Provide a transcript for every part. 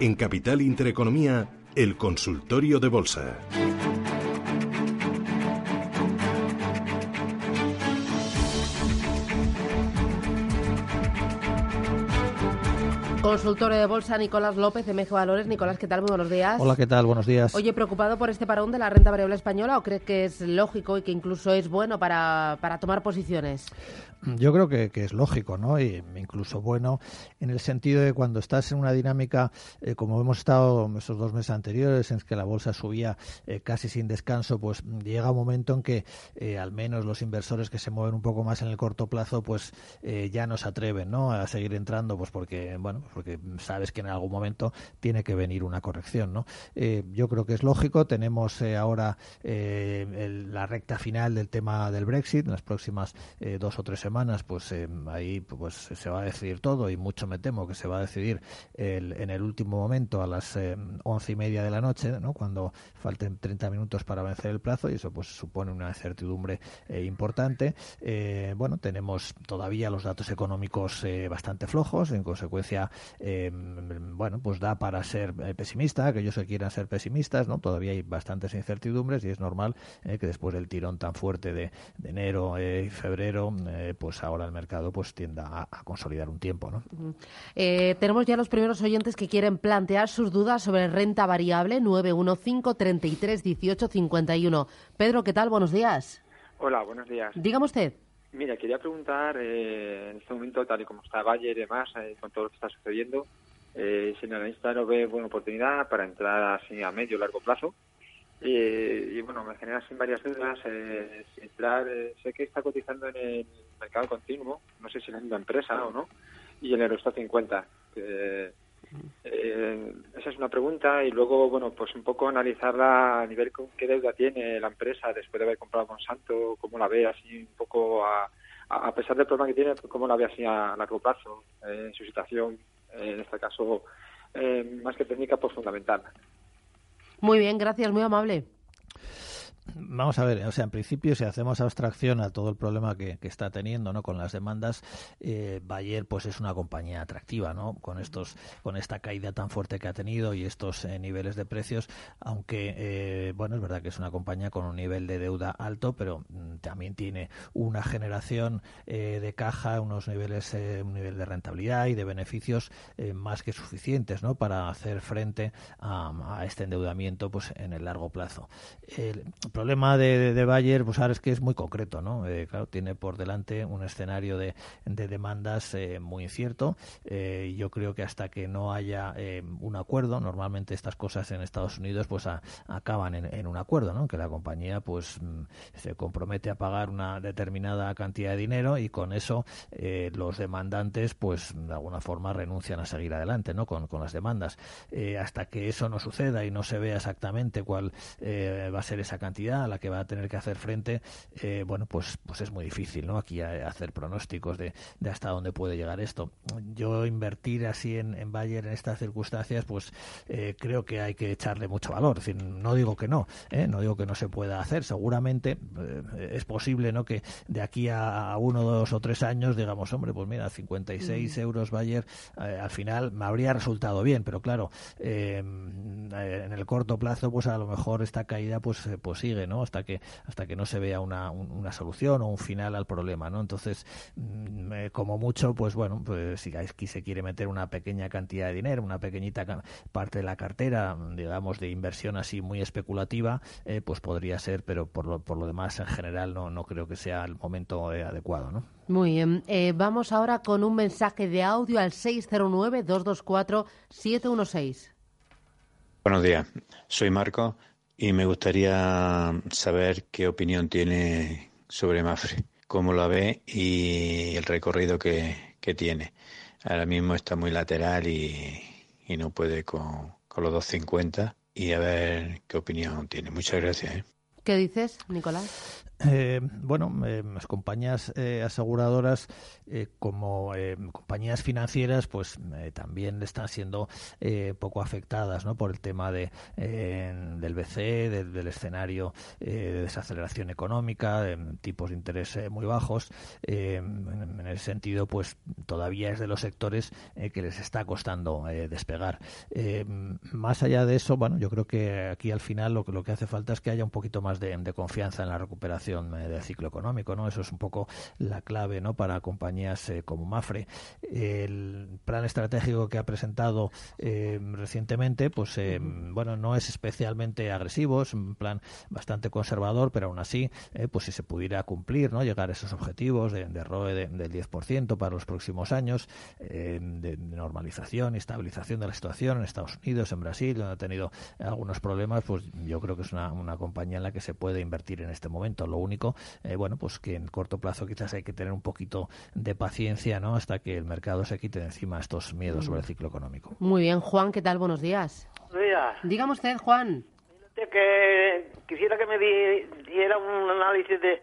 En Capital Intereconomía, el consultorio de bolsa. Consultor de bolsa Nicolás López, MG Valores. Nicolás, ¿qué tal? Muy buenos días. Hola, ¿qué tal? Buenos días. Oye, ¿preocupado por este parón de la renta variable española o crees que es lógico y que incluso es bueno para, para tomar posiciones? Yo creo que, es lógico, ¿no? Y incluso bueno, en el sentido de cuando estás en una dinámica, eh, como hemos estado esos dos meses anteriores, en que la bolsa subía eh, casi sin descanso, pues llega un momento en que eh, al menos los inversores que se mueven un poco más en el corto plazo, pues ya no se atreven, ¿no? A seguir entrando, pues porque, bueno, porque sabes que en algún momento tiene que venir una corrección, ¿no? yo creo que es lógico. Tenemos ahora la recta final del tema del Brexit en las próximas dos o tres semanas semanas, pues eh, ahí pues se va a decidir todo y mucho me temo que se va a decidir en el último momento a las eh, once y media de la noche, ¿no? cuando falten 30 minutos para vencer el plazo y eso pues supone una incertidumbre eh, importante. bueno, tenemos todavía los datos económicos bastante flojos, en consecuencia, bueno, pues da para ser pesimista, aquellos que quieran ser pesimistas, ¿no? Todavía hay bastantes incertidumbres y es normal que después del tirón tan fuerte de, de enero y febrero, pues ahora el mercado pues tienda a, consolidar un tiempo. ¿no? Eh, tenemos ya los primeros oyentes que quieren plantear sus dudas sobre renta variable 915 33 18 51. Pedro, ¿qué tal? Buenos días. Hola, buenos días. Dígame usted. Mira, quería preguntar eh, en este momento, tal y como está Bayer y demás, eh, con todo lo que está sucediendo, si el analista no ve buena oportunidad para entrar así a medio o largo plazo y, bueno, me genera sin varias dudas. Eh, entrar, eh, sé que está cotizando en el mercado continuo, no sé si es la misma empresa o no, y en el Eurostat 50. Eh, esa es una pregunta y luego, bueno, pues un poco analizarla a nivel con qué deuda tiene la empresa después de haber comprado Monsanto, cómo la ve así un poco a, a pesar del problema que tiene, cómo la ve así a largo plazo en su situación, en este caso, más que técnica, pues fundamental. Muy bien, gracias, muy amable. Vamos a ver, o sea, en principio, si hacemos abstracción a todo el problema que, está teniendo, ¿no? Con las demandas, eh, Bayer, pues es una compañía atractiva, ¿no? Con estos, con esta caída tan fuerte que ha tenido y estos eh, niveles de precios, aunque, eh, bueno, es verdad que es una compañía con un nivel de deuda alto, pero mm, también tiene una generación de caja, unos niveles, un nivel de rentabilidad y de beneficios más que suficientes, ¿no? Para hacer frente a, este endeudamiento, pues en el largo plazo. Problema de, de, Bayer, pues ahora es que es muy concreto, ¿no? Eh, claro, tiene por delante un escenario de, de demandas eh, muy incierto. Eh, yo creo que hasta que no haya un acuerdo, normalmente estas cosas en Estados Unidos pues acaban en, un acuerdo, ¿no? Que la compañía pues mm, se compromete a pagar una determinada cantidad de dinero y con eso los demandantes pues de alguna forma renuncian a seguir adelante, ¿no? Con, con las demandas. hasta que eso no suceda y no se vea exactamente cuál va a ser esa cantidad a la que va a tener que hacer frente, eh, bueno, pues, pues es muy difícil, ¿no? Aquí hacer pronósticos de, de, hasta dónde puede llegar esto. Yo invertir así en, en Bayer en estas circunstancias, pues eh, creo que hay que echarle mucho valor. Es decir, no digo que no, ¿eh? no digo que no se pueda hacer. Seguramente es posible, ¿no? Que de aquí a, uno, dos o tres años digamos, hombre, pues mira, 56 mm. euros Bayer, al final me habría resultado bien, pero claro, en el corto plazo, pues a lo mejor esta caída, pues, pues sigue hasta que, hasta que no se vea una, una solución o un final al problema, ¿no? Entonces, mm, eh, como mucho, pues bueno, pues si aquí se quiere meter una pequeña cantidad de dinero, una pequeñita parte de la cartera, digamos, de inversión así muy especulativa, eh, pues podría ser, pero por lo, por lo demás, en general, no, no creo que sea el momento eh, adecuado, ¿no? Muy bien. vamos ahora con un mensaje de audio al 609-224-716. Buenos días, soy Marco y me gustaría saber qué opinión tiene sobre Mafre, cómo la ve y el recorrido que, tiene. Ahora mismo está muy lateral y, no puede con, con, los 250 y a ver qué opinión tiene. Muchas gracias. ¿eh? ¿Qué dices, Nicolás? Eh, bueno, eh, las compañías eh, aseguradoras como compañías financieras, pues también están siendo poco afectadas ¿no? por el tema de, del BCE, del, escenario de desaceleración económica, de tipos de interés muy bajos. En, ese sentido, pues todavía es de los sectores que les está costando despegar. más allá de eso, bueno, yo creo que aquí al final lo, lo que hace falta es que haya un poquito más de confianza en la recuperación eh, del ciclo económico, ¿no? Eso es un poco la clave, ¿no? Para compañías eh, como Mafre. El plan estratégico que ha presentado eh, recientemente, pues bueno, no es especialmente agresivo, es un plan bastante conservador, pero aún así, pues si se pudiera cumplir, ¿no? Llegar a esos objetivos de, de ROE del 10% para los próximos años, de normalización y estabilización de la situación en Estados Unidos, en Brasil, donde ha tenido algunos problemas, pues yo creo que es una, una compañía en la que se puede invertir en este momento. Lo único, eh, bueno, pues que en corto plazo quizás hay que tener un poquito de paciencia, ¿no? Hasta que el mercado se quite de encima estos miedos sobre el ciclo económico. Muy bien, Juan, ¿qué tal? Buenos días. Buenos días. Dígame usted, Juan. Que quisiera que me diera un análisis de,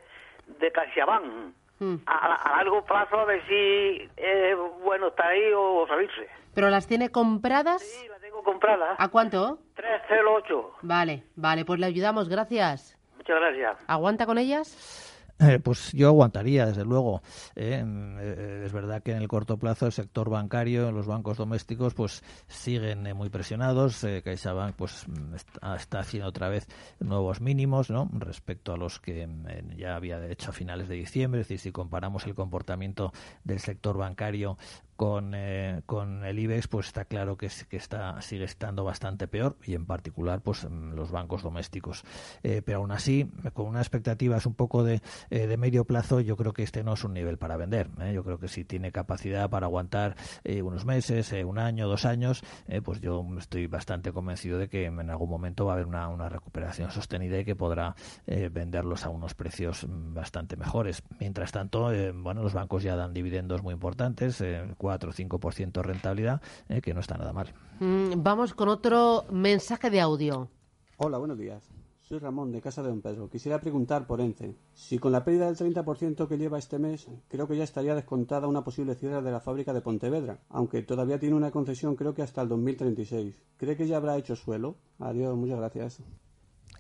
de CaixaBank. Hmm. A, largo plazo a ver si es bueno estar ahí o salirse. ¿Pero las tiene compradas? Sí, las tengo compradas. ¿A cuánto? 308. Vale, vale, pues le ayudamos, gracias. Muchas gracias. ¿Aguanta con ellas? Eh, pues yo aguantaría, desde luego. Eh, eh, es verdad que en el corto plazo el sector bancario, los bancos domésticos, pues siguen muy presionados. CaixaBank pues está, haciendo otra vez nuevos mínimos, ¿no? Respecto a los que ya había hecho a finales de diciembre. Es decir, si comparamos el comportamiento del sector bancario con, eh, con el IBEX, pues está claro que, está, sigue estando bastante peor y en particular pues mm, los bancos domésticos. Eh, pero aún así, con unas expectativas un poco de, eh, de medio plazo, yo creo que este no es un nivel para vender. Yo creo que si tiene capacidad para aguantar unos meses, un año, dos años, pues yo estoy bastante convencido de que en algún momento va a haber una, una recuperación sostenida y que podrá venderlos a unos precios mm, bastante mejores. Mientras tanto, bueno, los bancos ya dan dividendos muy importantes, 4 o 5% de rentabilidad, eh, que no está nada mal. Mm, vamos con otro mensaje de audio. Hola, buenos días. Soy Ramón de Casa de Don Pedro. Quisiera preguntar por ENCE. Si con la pérdida del 30% que lleva este mes, creo que ya estaría descontada una posible cierre de la fábrica de Pontevedra, aunque todavía tiene una concesión creo que hasta el 2036. ¿Cree que ya habrá hecho suelo? Adiós, muchas gracias.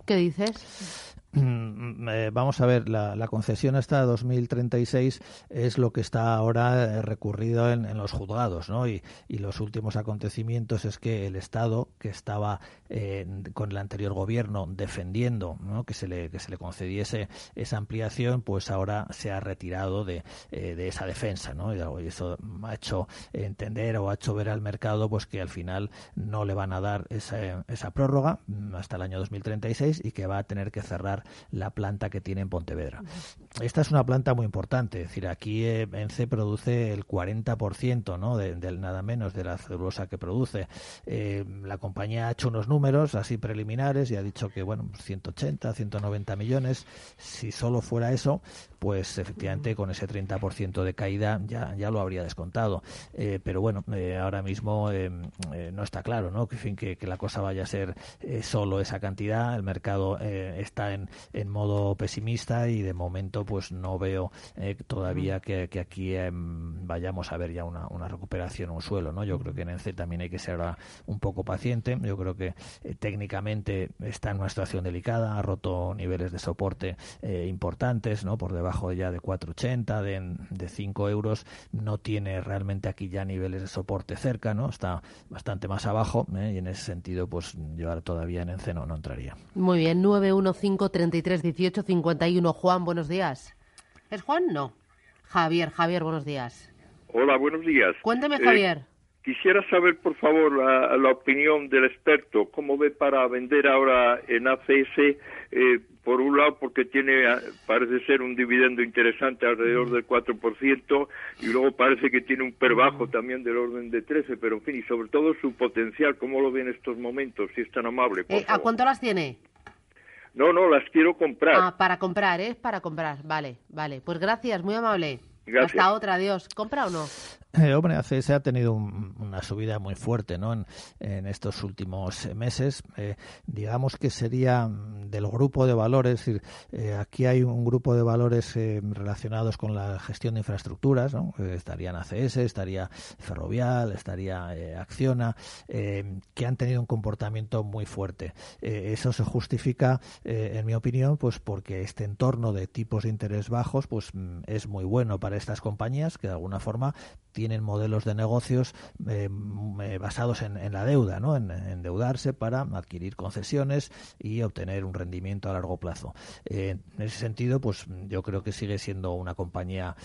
¿Qué dices? Mm, eh, vamos a ver, la, concesión hasta 2036 es lo que está ahora eh, recurrido en, los juzgados, ¿no? Y, los últimos acontecimientos es que el Estado, que estaba eh, con el anterior gobierno defendiendo que, se le, que se le concediese esa ampliación, pues ahora se ha retirado de, esa defensa, ¿no? Y eso ha hecho entender o ha hecho ver al mercado pues que al final no le van a dar esa, esa prórroga mm, hasta el año 2036 y que va a tener que cerrar la planta que tiene en Pontevedra. Esta es una planta muy importante, es decir, aquí eh, ENCE produce el 40% ¿no? de, nada menos de la celulosa que produce. Eh, la compañía ha hecho unos números así preliminares y ha dicho que, bueno, 180, 190 millones. Si solo fuera eso, pues efectivamente con ese 30% de caída ya, ya lo habría descontado. Eh, pero bueno, ahora mismo no está claro ¿no? Que, fin, que, que, la cosa vaya a ser solo esa cantidad. El mercado está en, en modo pesimista y de momento pues no veo eh, todavía que, aquí em, vayamos a ver ya una, una, recuperación, un suelo, ¿no? Yo creo que en ENCE también hay que ser un poco paciente. Yo creo que eh, técnicamente está en una situación delicada, ha roto niveles de soporte eh, importantes, ¿no? Por debajo ya de 4,80, de, de 5 euros. No tiene realmente aquí ya niveles de soporte cerca, ¿no? Está bastante más abajo y en ese sentido pues llevar todavía en ENCE no, no entraría. Muy bien, 915 33 18 51. Juan, buenos días. ¿Es Juan? No. Javier, Javier, buenos días. Hola, buenos días. Cuénteme, Javier. Eh, quisiera saber, por favor, la, opinión del experto. ¿Cómo ve para vender ahora en ACS? Eh, por un lado, porque tiene, parece ser un dividendo interesante alrededor del 4%, y luego parece que tiene un perbajo también del orden de 13%, pero en fin, y sobre todo su potencial, ¿cómo lo ve en estos momentos? Si es tan amable. Eh, ¿A cuánto las tiene? No, no, las quiero comprar. Ah, para comprar, ¿eh? Para comprar. Vale, vale. Pues gracias, muy amable. Hasta otra, adiós. ¿Compra o no? Eh, hombre, ACS ha tenido una subida muy fuerte ¿no? en, estos últimos meses. Eh, digamos que sería del grupo de valores, es decir, eh, aquí hay un grupo de valores relacionados con la gestión de infraestructuras, ¿no? estarían ACS, estaría Ferrovial, estaría Acciona, que han tenido un comportamiento muy fuerte. eso se justifica, en mi opinión, pues porque este entorno de tipos de interés bajos pues mm, es muy bueno para estas compañías que de alguna forma tienen modelos de negocios eh, eh, basados en, la deuda. En, endeudarse para adquirir concesiones y obtener un rendimiento a largo plazo. Eh, en ese sentido, pues yo creo que sigue siendo una compañía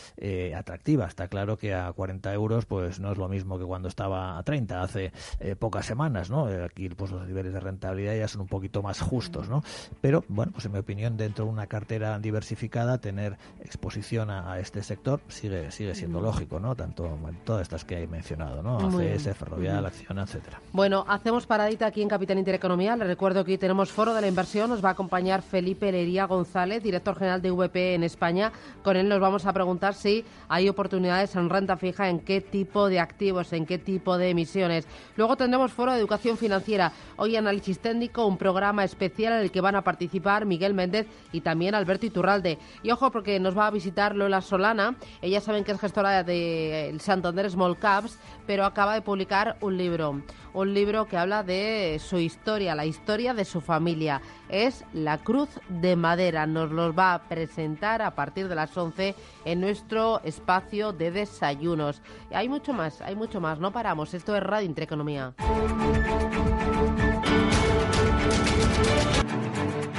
atractiva. Está claro que a 40 euros, pues no es lo mismo que cuando estaba a 30 hace pocas semanas. Aquí, pues los niveles de rentabilidad ya son un poquito más justos, ¿no? Pero bueno, pues en mi opinión, dentro de una cartera diversificada, tener exposición a este sector sigue sigue siendo lógico, ¿no? Tanto todas estas que he mencionado, ¿no? ACS, Ferrovial, Acción, etcétera. Bueno, hacemos paradita aquí en Capital Intereconomía. Les recuerdo que tenemos Foro de la Inversión. Nos va a acompañar Felipe Lería González, director general de VP en España. Con él nos vamos a preguntar si hay oportunidades en renta fija, en qué tipo de activos, en qué tipo de emisiones. Luego tendremos Foro de Educación Financiera. Hoy análisis técnico, un programa especial en el que van a participar Miguel Méndez y también Alberto Iturralde. Y ojo, porque nos va a visitar Lola Solana. Ella saben que es gestora del Santander Small Caps, pero acaba de publicar un libro, un libro que habla de su historia, la historia de su familia. Es La Cruz de Madera. Nos los va a presentar a partir de las 11 en nuestro espacio de desayunos. Hay mucho más, hay mucho más. No paramos. Esto es Radio Intereconomía.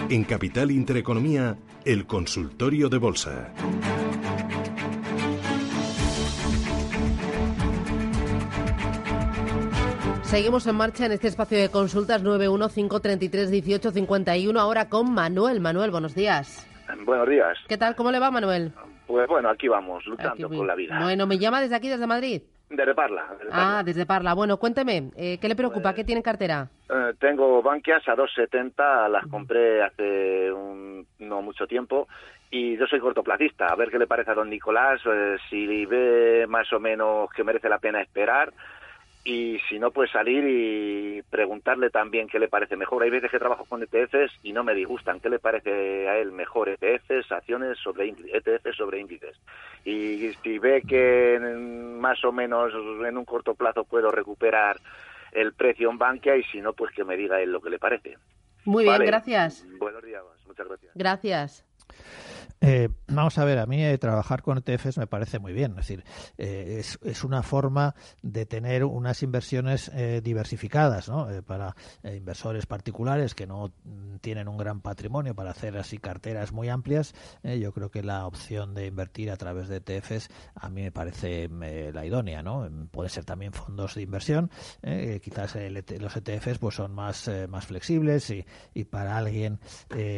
En Capital Intereconomía, el consultorio de bolsa. Seguimos en marcha en este espacio de consultas 915331851 ahora con Manuel. Manuel, buenos días. Buenos días. ¿Qué tal? ¿Cómo le va, Manuel? Pues bueno, aquí vamos, luchando con la vida. Bueno, ¿me llama desde aquí, desde Madrid? Desde Parla. Ah, desde Parla. Bueno, cuénteme, eh, ¿qué le preocupa? Pues, ¿Qué tiene en cartera? Eh, tengo Bankias a 2,70, las compré hace no mucho tiempo y yo soy cortoplacista. A ver qué le parece a don Nicolás, eh, si ve más o menos que merece la pena esperar y si no, pues salir y preguntarle también qué le parece mejor. Hay veces que trabajo con ETFs y no me disgustan. ¿Qué le parece a él mejor? ETFs, acciones sobre ETFs sobre índices. Y si ve que más o menos en un corto plazo puedo recuperar el precio en Bankia y si no, pues que me diga él lo que le parece. Muy bien, gracias. Buenos días, muchas gracias. Gracias. Eh, vamos a ver, a mí eh, trabajar con ETFs me parece muy bien. Es decir, eh, es, una forma de tener unas inversiones diversificadas ¿no? para inversores particulares que no tienen un gran patrimonio para hacer así carteras muy amplias. yo creo que la opción de invertir a través de ETFs a mí me parece la idónea. ¿no? Pueden ser también fondos de inversión. quizás los ETFs pues son más, más flexibles y, y para alguien,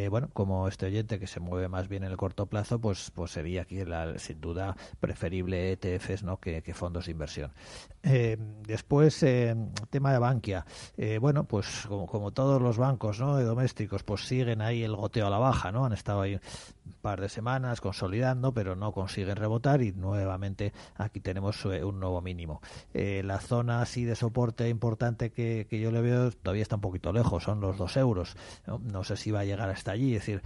bueno, como este oyente que se mueve más bien en el corto plazo, pues, pues sería aquí sin duda preferible ETFs ¿no? que, fondos de inversión. Eh, después, eh, tema de Bankia. Eh, bueno, pues como, todos los bancos ¿no? domésticos, pues siguen ahí el goteo a la baja, ¿no? Han estado ahí un par de semanas consolidando, pero no consiguen rebotar y nuevamente aquí tenemos un nuevo mínimo. la zona así de soporte importante que, yo le veo todavía está un poquito lejos, son los dos euros. ¿no? no sé si va a llegar hasta allí, es decir,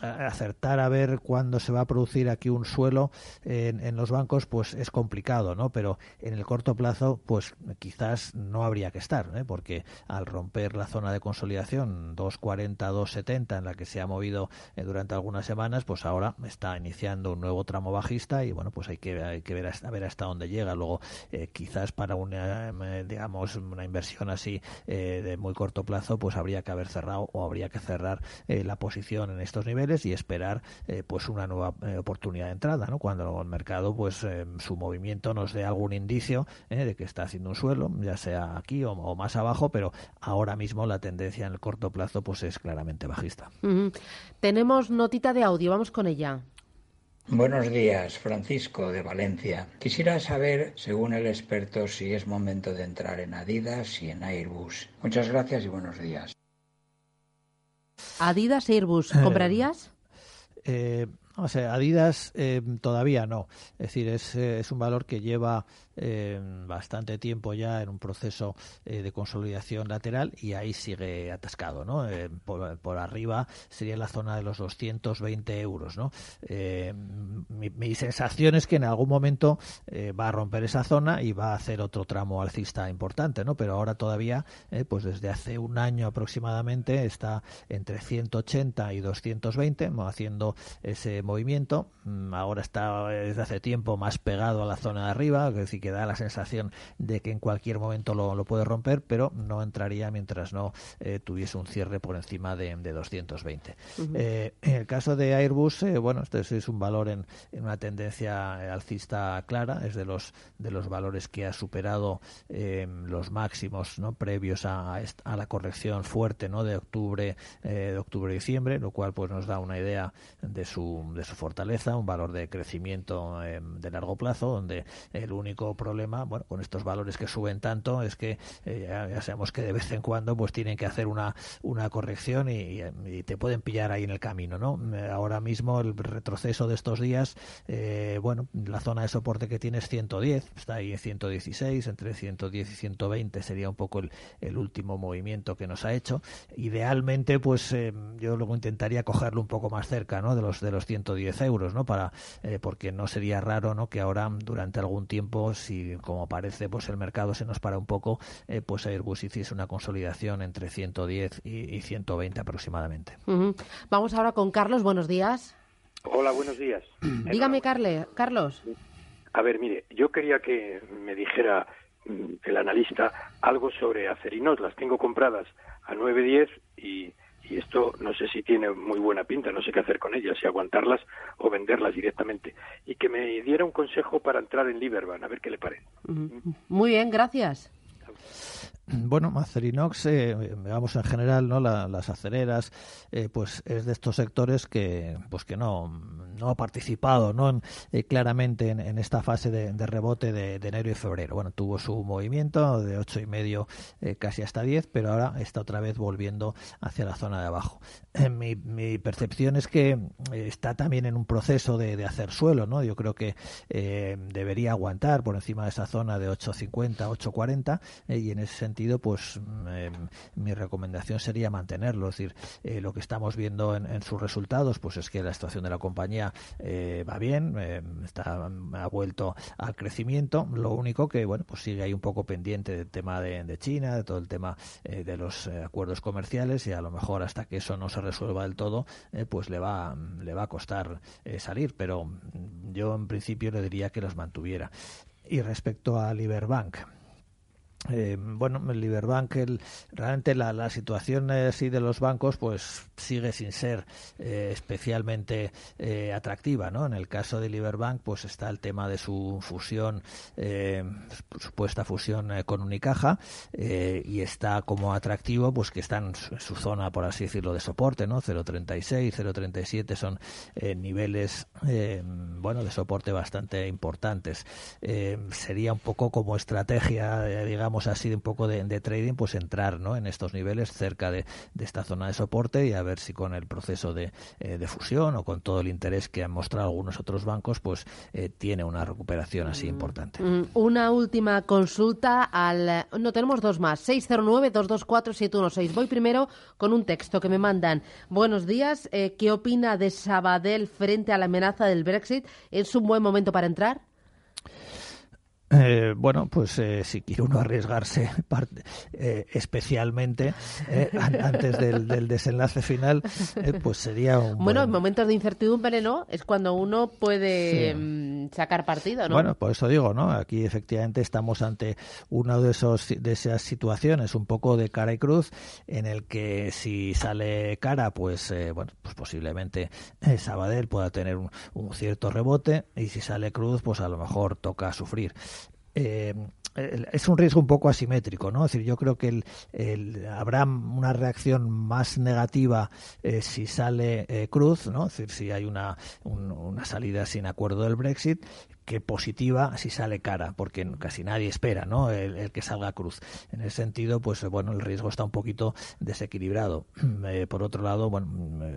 acertar a ver cuándo se va a producir aquí un suelo en, los bancos, pues es complicado, ¿no? Pero en el corto plazo, pues quizás no habría que estar, ¿eh? porque al romper la zona de consolidación 2.40, 2.70 en la que se ha movido eh, durante algunas semanas, pues ahora está iniciando un nuevo tramo bajista y bueno, pues hay que, hay que ver, hasta, ver hasta dónde llega. Luego, eh, quizás para una, digamos, una inversión así de muy corto plazo, pues habría que haber cerrado o habría que cerrar la posición en estos niveles y esperar eh, pues una nueva eh, oportunidad de entrada, ¿no? Cuando el mercado pues eh, su movimiento nos dé algún indicio de que está haciendo un suelo, ya sea aquí o, más abajo, pero ahora mismo la tendencia en el corto plazo pues es claramente bajista. Tenemos notita de audio, vamos con ella. Buenos días, Francisco de Valencia. Quisiera saber, según el experto, si es momento de entrar en Adidas y en Airbus. Muchas gracias y buenos días. Adidas Airbus, eh, ¿comprarías? Eh, O sea, Adidas eh, todavía no. Es decir, es, eh, es un valor que lleva eh, bastante tiempo ya en un proceso de consolidación lateral y ahí sigue atascado, ¿no? Por, arriba sería la zona de los 220 euros, ¿no? Mi, sensación es que en algún momento va a romper esa zona y va a hacer otro tramo alcista importante, ¿no? Pero ahora todavía, pues desde hace un año aproximadamente está entre 180 y 220, haciendo ese movimiento. Mm, ahora está desde hace tiempo más pegado a la zona de arriba, es decir, que da la sensación de que en cualquier momento lo, lo puede romper, pero no entraría mientras no eh, tuviese un cierre por encima de, de 220. Eh, en el caso de Airbus, eh, bueno, este es un valor en, en, una tendencia alcista clara, es de los de los valores que ha superado los máximos no previos a, a, la corrección fuerte no de octubre de octubre diciembre, lo cual pues nos da una idea de su de su fortaleza, un valor de crecimiento em, de largo plazo, donde el único problema, bueno, con estos valores que suben tanto es que eh, ya, sabemos que de vez en cuando pues tienen que hacer una, una corrección y, te pueden pillar ahí en el camino, ¿no? Eh, ahora mismo el retroceso de estos días, eh, bueno, la zona de soporte que tiene es 110, está ahí en 116, entre 110 y 120 sería un poco el, el último movimiento que nos ha hecho. Idealmente, pues yo luego intentaría cogerlo un poco más cerca, ¿no? De los de los 110 euros, ¿no? Para, eh, porque no sería raro, ¿no? Que ahora, durante algún tiempo, si como parece, pues el mercado se nos para un poco, eh, pues Airbus hiciese una consolidación entre 110 y, 120 aproximadamente. Vamos ahora con Carlos. Buenos días. Hola, buenos días. Dígame, Carle, Carlos. A ver, mire, yo quería que me dijera mm, el analista algo sobre Acerinos. Las tengo compradas a 9.10 y y esto no sé si tiene muy buena pinta, no sé qué hacer con ellas, si aguantarlas o venderlas directamente. Y que me diera un consejo para entrar en Liberban, a ver qué le parece. Muy bien, gracias. Bueno, Acerinox, eh, digamos en general, no las acereras, eh, pues es de estos sectores que, pues que no, no ha participado, no eh, claramente en, esta fase de, rebote de, enero y febrero. Bueno, tuvo su movimiento de ocho y medio, eh, casi hasta 10, pero ahora está otra vez volviendo hacia la zona de abajo. Mi, mi percepción es que está también en un proceso de, hacer suelo, ¿no? Yo creo que debería aguantar por encima de esa zona de 8.50, 8.40 y en ese sentido pues mm, mi recomendación sería mantenerlo. Es decir, eh, lo que estamos viendo en, sus resultados, pues es que la situación de la compañía eh, va bien, em, está, ha vuelto al crecimiento. Lo único que, bueno, pues sigue ahí un poco pendiente del tema de, China, de todo el tema eh, de los acuerdos comerciales y a lo mejor hasta que eso no se resuelva del todo, pues le va, le va a costar salir. Pero yo en principio le diría que los mantuviera. Y respecto a Liberbank, eh, bueno, el Liberbank, realmente la, la, situación así de los bancos, pues sigue sin ser eh, especialmente eh, atractiva, ¿no? En el caso de Liberbank, pues está el tema de su fusión, supuesta fusión con Unicaja, y está como atractivo, pues que está en su, zona, por así decirlo, de soporte, ¿no? 0.36, 0.37 son niveles, bueno, de soporte bastante importantes. sería un poco como estrategia, digamos, así de un poco de, trading, pues entrar ¿no? en estos niveles cerca de, esta zona de soporte y a ver si con el proceso de, eh, fusión o con todo el interés que han mostrado algunos otros bancos, pues eh, tiene una recuperación así mm. importante. Mm, una última consulta al... No, tenemos dos más. 609-224-716. Voy primero con un texto que me mandan. Buenos días. Eh, ¿Qué opina de Sabadell frente a la amenaza del Brexit? ¿Es un buen momento para entrar? Eh, bueno, pues eh, si quiere uno arriesgarse eh, especialmente antes del, desenlace final, pues sería un. Bueno, en momentos de incertidumbre, ¿no? Es cuando uno puede mm, sacar partido, ¿no? Bueno, por eso digo, ¿no? Aquí efectivamente estamos ante una de, esos, de esas situaciones, un poco de cara y cruz, en el que si sale cara, pues, bueno, pues posiblemente Sabadell pueda tener un, un cierto rebote, y si sale cruz, pues a lo mejor toca sufrir. Eh, es un riesgo un poco asimétrico, ¿no? Decir, yo creo que habrá una reacción más negativa eh, si sale eh, Cruz, ¿no? Es decir, si hay una, una salida sin acuerdo del Brexit, que positiva si sale cara, porque casi nadie espera ¿no? el, que salga cruz. En ese sentido, pues bueno, el riesgo está un poquito desequilibrado. Eh, por otro lado, bueno,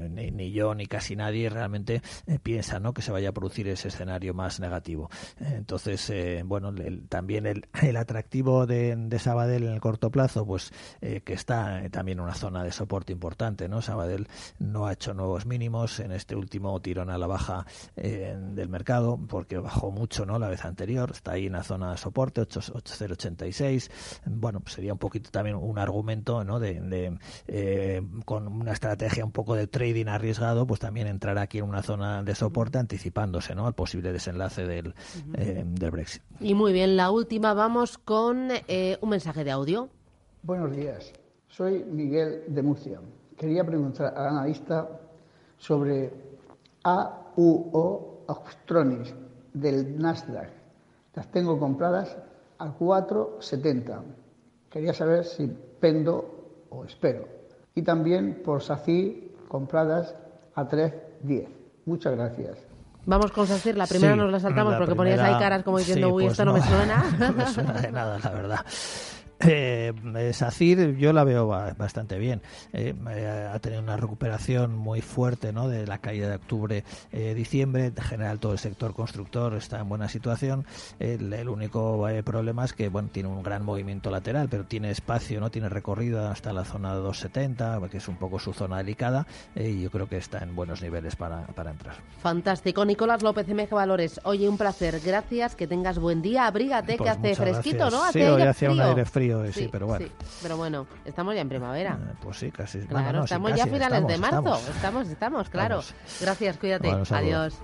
ni, yo ni casi nadie realmente eh, piensa ¿no? que se vaya a producir ese escenario más negativo. entonces, bueno, también el, el atractivo de, de, Sabadell en el corto plazo, pues que está también en una zona de soporte importante, ¿no? Sabadell no ha hecho nuevos mínimos en este último tirón a la baja del mercado, porque bajó mucho ¿no? la vez anterior, está ahí en la zona de soporte, 8086. Bueno, pues sería un poquito también un argumento ¿no? de, eh, con una estrategia un poco de trading arriesgado, pues también entrar aquí en una zona de soporte anticipándose ¿no? al posible desenlace del, eh, del Brexit. Y muy bien, la última, vamos con eh, un mensaje de audio. Buenos días, soy Miguel de Murcia. Quería preguntar al analista sobre AUO Auctronis del Nasdaq. Las tengo compradas a 4,70. Quería saber si pendo o espero. Y también por SACIR compradas a 3,10. Muchas gracias. Vamos con SACIR. La primera nos la saltamos porque ponías ahí caras como diciendo, uy, pues esto no, me suena. No me suena de nada, la verdad. Eh, SACIR yo la veo bastante bien. Eh, eh, ha tenido una recuperación muy fuerte ¿no? de la caída de octubre-diciembre. Eh, en general todo el sector constructor está en buena situación. El, único problema es que bueno tiene un gran movimiento lateral, pero tiene espacio, no tiene recorrido hasta la zona de 270, que es un poco su zona delicada. y yo creo que está en buenos niveles para, para entrar. Fantástico. Nicolás López, MG Valores. Oye, un placer. Gracias. Que tengas buen día. Abrígate, que pues hace fresquito, ¿no? Hace sí, un aire frío sí, pero bueno. pero bueno, estamos ya en primavera. Eh, pues sí, casi. Claro, estamos ya a finales de marzo. Estamos, estamos, claro. Gracias, cuídate. Adiós.